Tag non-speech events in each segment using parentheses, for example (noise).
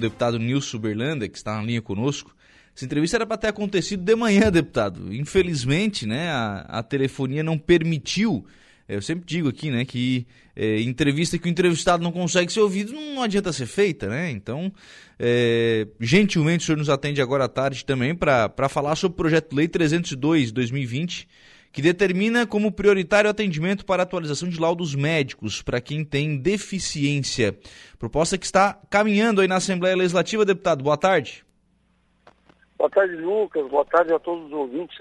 deputado Nilson Berlanda, que está na linha conosco. Essa entrevista era para ter acontecido de manhã, deputado. Infelizmente, né, a, a telefonia não permitiu. É, eu sempre digo aqui, né, que é, entrevista que o entrevistado não consegue ser ouvido não adianta ser feita, né? Então, é, gentilmente o senhor nos atende agora à tarde também para falar sobre o projeto Lei 302 2020 que determina como prioritário atendimento para atualização de laudos médicos para quem tem deficiência. Proposta que está caminhando aí na Assembleia Legislativa, deputado. Boa tarde. Boa tarde, Lucas. Boa tarde a todos os ouvintes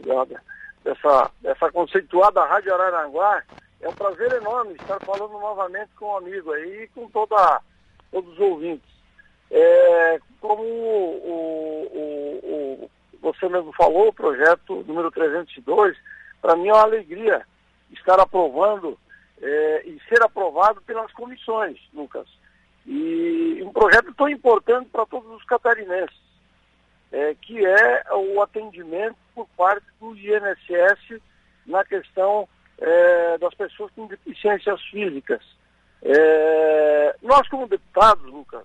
dessa, dessa conceituada Rádio Araranguá. É um prazer enorme estar falando novamente com um amigo aí e com toda, todos os ouvintes. É, como o, o, o, você mesmo falou, o projeto número 302 para mim é uma alegria estar aprovando é, e ser aprovado pelas comissões, Lucas. E um projeto tão importante para todos os catarinenses, é, que é o atendimento por parte do INSS na questão é, das pessoas com deficiências físicas. É, nós, como deputados, Lucas,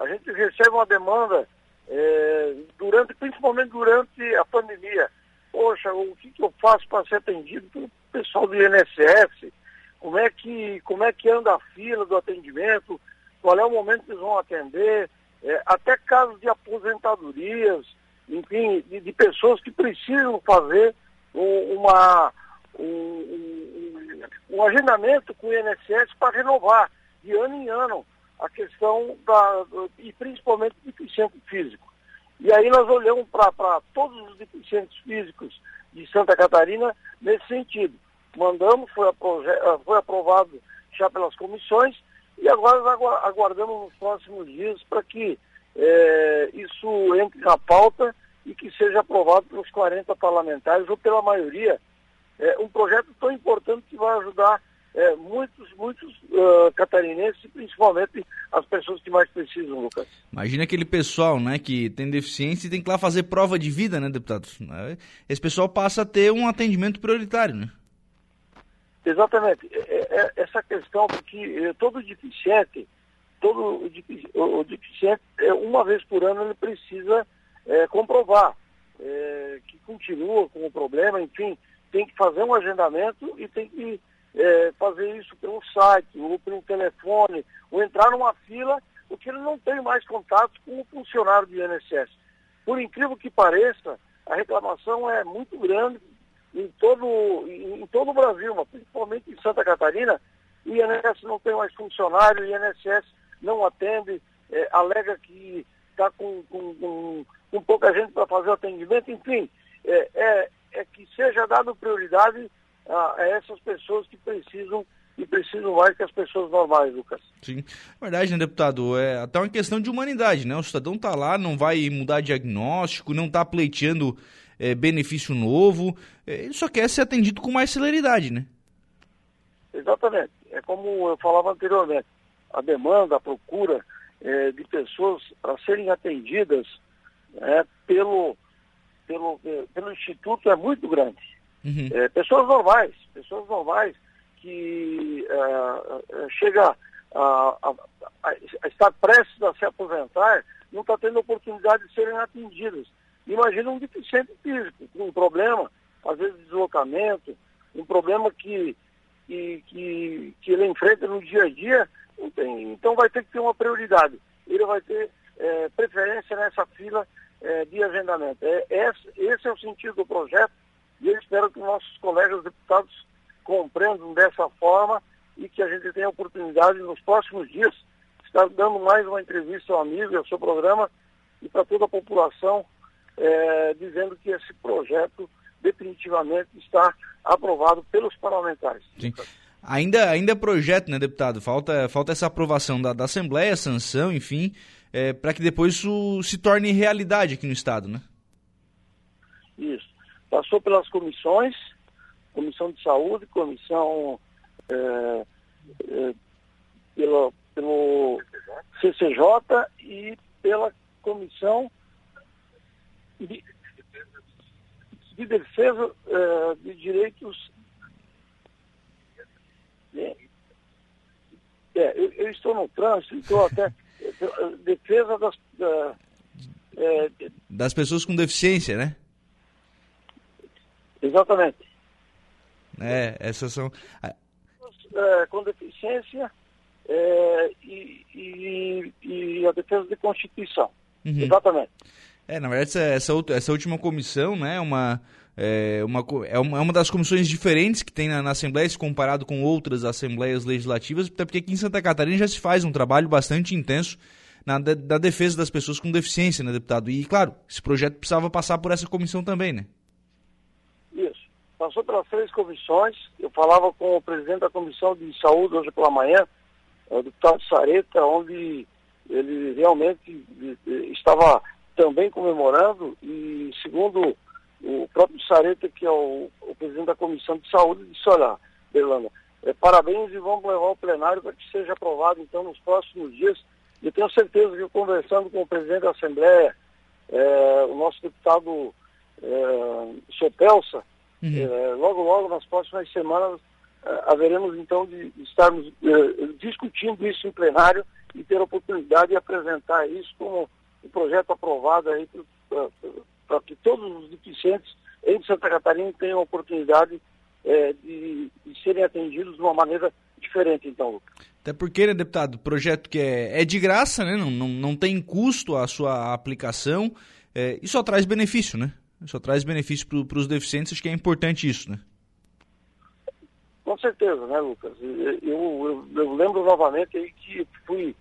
a gente recebe uma demanda é, durante, principalmente durante a pandemia, poxa, o que, que eu faço para ser atendido pelo pessoal do INSS? Como é, que, como é que anda a fila do atendimento? Qual é o momento que eles vão atender? É, até casos de aposentadorias, enfim, de, de pessoas que precisam fazer um, uma, um, um, um agendamento com o INSS para renovar de ano em ano a questão da, e principalmente do deficiente físico. E aí nós olhamos para todos os deficientes físicos de Santa Catarina nesse sentido. Mandamos, foi, ah, foi aprovado já pelas comissões e agora aguardamos nos próximos dias para que é, isso entre na pauta e que seja aprovado pelos 40 parlamentares ou pela maioria. É um projeto tão importante que vai ajudar é, muitos, muitos uh, catarinenses, principalmente as pessoas que mais precisam, Lucas. Imagina aquele pessoal, né, que tem deficiência e tem que lá fazer prova de vida, né, deputado? Esse pessoal passa a ter um atendimento prioritário, né? Exatamente. É, é, é essa questão, porque eh, todo deficiente, todo o deficiente, é, uma vez por ano, ele precisa é, comprovar é, que continua com o problema, enfim, tem que fazer um agendamento e tem que é, fazer isso pelo site, ou pelo telefone, ou entrar numa fila, porque ele não tem mais contato com o funcionário do INSS. Por incrível que pareça, a reclamação é muito grande em todo, em, em todo o Brasil, mas principalmente em Santa Catarina. O INSS não tem mais funcionário, o INSS não atende, é, alega que está com, com, com, com, pouca gente para fazer o atendimento, enfim, é, é, é que seja dado prioridade a, a essas pessoas que precisam e precisam mais que as pessoas normais, Lucas. Sim, verdade, né, deputado? É até uma questão de humanidade, né? O cidadão tá lá, não vai mudar diagnóstico, não tá pleiteando é, benefício novo, é, ele só quer ser atendido com mais celeridade, né? Exatamente. É como eu falava anteriormente, a demanda, a procura é, de pessoas para serem atendidas é, pelo, pelo, pelo Instituto é muito grande. Uhum. É, pessoas normais, pessoas normais que uh, chega a, a, a, estar prestes a se aposentar, não está tendo oportunidade de serem atendidas. Imagina um deficiente físico, com um problema, às vezes de deslocamento, um problema que, que, que, que ele enfrenta no dia a dia, tem, então vai ter que ter uma prioridade. Ele vai ter é, preferência nessa fila é, de agendamento. É, esse, esse é o sentido do projeto e eu espero que nossos colegas deputados compreendam dessa forma e que a gente tenha a oportunidade nos próximos dias estar dando mais uma entrevista ao amigo e ao seu programa e para toda a população é, dizendo que esse projeto definitivamente está aprovado pelos parlamentares. Sim. Ainda, ainda é projeto, né, deputado? Falta, falta essa aprovação da, da Assembleia, sanção, enfim, é, para que depois isso se torne realidade aqui no Estado, né? Passou pelas comissões, comissão de saúde, comissão é, é, pelo, pelo CCJ e pela comissão de, de defesa é, de direitos. É, eu, eu, estou no trânsito, estou até (laughs) defesa das, é, das pessoas com deficiência, né? Exatamente. É, essas são. É, com deficiência é, e, e, e, a defesa da Constituição. Uhum. Exatamente. É, na verdade, essa, essa, essa última comissão, né, uma, é, uma, é uma, é uma das comissões diferentes que tem na, na, Assembleia, se comparado com outras Assembleias Legislativas, até porque aqui em Santa Catarina já se faz um trabalho bastante intenso na de, da defesa das pessoas com deficiência, né, deputado? E, claro, esse projeto precisava passar por essa comissão também, né? Passou pelas três comissões. Eu falava com o presidente da Comissão de Saúde hoje pela manhã, o deputado Sareta, onde ele realmente estava também comemorando e, segundo o próprio Sareta, que é o, o presidente da Comissão de Saúde, disse, olha, Berlana, é, parabéns e vamos levar ao plenário para que seja aprovado, então, nos próximos dias. E tenho certeza que, conversando com o presidente da Assembleia, é, o nosso deputado é, Sopelsa, uhum. é, logo, logo, nas próximas semanas, é, haveremos, então, de, estarmos é, discutindo isso em plenário e ter a oportunidade de apresentar isso como um projeto aprovado aí para que todos os deficientes em Santa Catarina tenham a oportunidade é, de, de, serem atendidos de uma maneira diferente, então, Lucas. Até porque, né, deputado, projeto que é, é de graça, né, não, não, não tem custo a sua aplicação é, e só traz benefício, né? Só traz benefício para os deficientes, acho que é importante isso, né? Com certeza, né, Lucas? Eu, eu, eu lembro novamente aí que fui,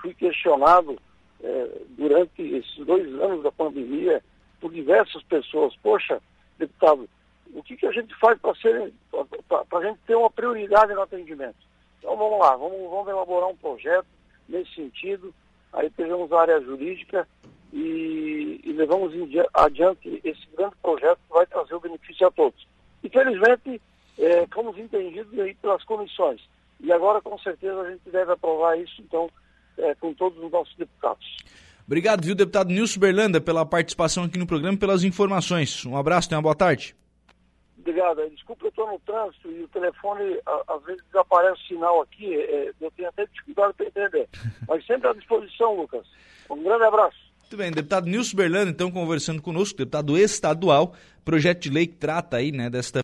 fui questionado é, durante esses dois anos da pandemia por diversas pessoas. Poxa, deputado, o que, que a gente faz para a gente ter uma prioridade no atendimento? Então vamos lá, vamos, vamos elaborar um projeto nesse sentido, aí pegamos a área jurídica e, e levamos adiante esse grande projeto que vai trazer o benefício a todos. Infelizmente, é, fomos entendidos aí pelas comissões. E agora, com certeza, a gente deve aprovar isso, então, é, com todos os nossos deputados. Obrigado, viu, deputado Nilson Berlanda, pela participação aqui no programa e pelas informações. Um abraço, tenha uma boa tarde. Obrigado. Desculpa, eu estou no trânsito e o telefone, às vezes, desaparece o sinal aqui. É, eu tenho até dificuldade para entender. (laughs) Mas sempre à disposição, Lucas. Um grande abraço. Muito bem, deputado Nilson Berlanda, então, conversando conosco, deputado estadual, projeto de lei que trata aí, né, desta